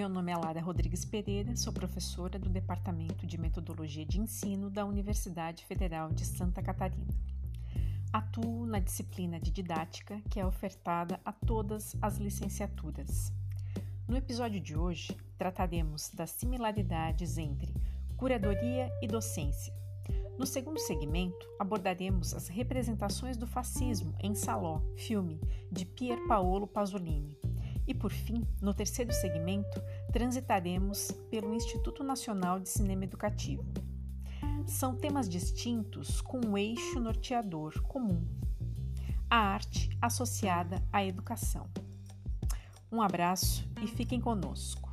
Meu nome é Lara Rodrigues Pereira, sou professora do Departamento de Metodologia de Ensino da Universidade Federal de Santa Catarina. Atuo na disciplina de didática que é ofertada a todas as licenciaturas. No episódio de hoje, trataremos das similaridades entre curadoria e docência. No segundo segmento, abordaremos as representações do fascismo em Saló, filme de Pier Paolo Pasolini e por fim, no terceiro segmento, transitaremos pelo Instituto Nacional de Cinema Educativo. São temas distintos com um eixo norteador comum: a arte associada à educação. Um abraço e fiquem conosco.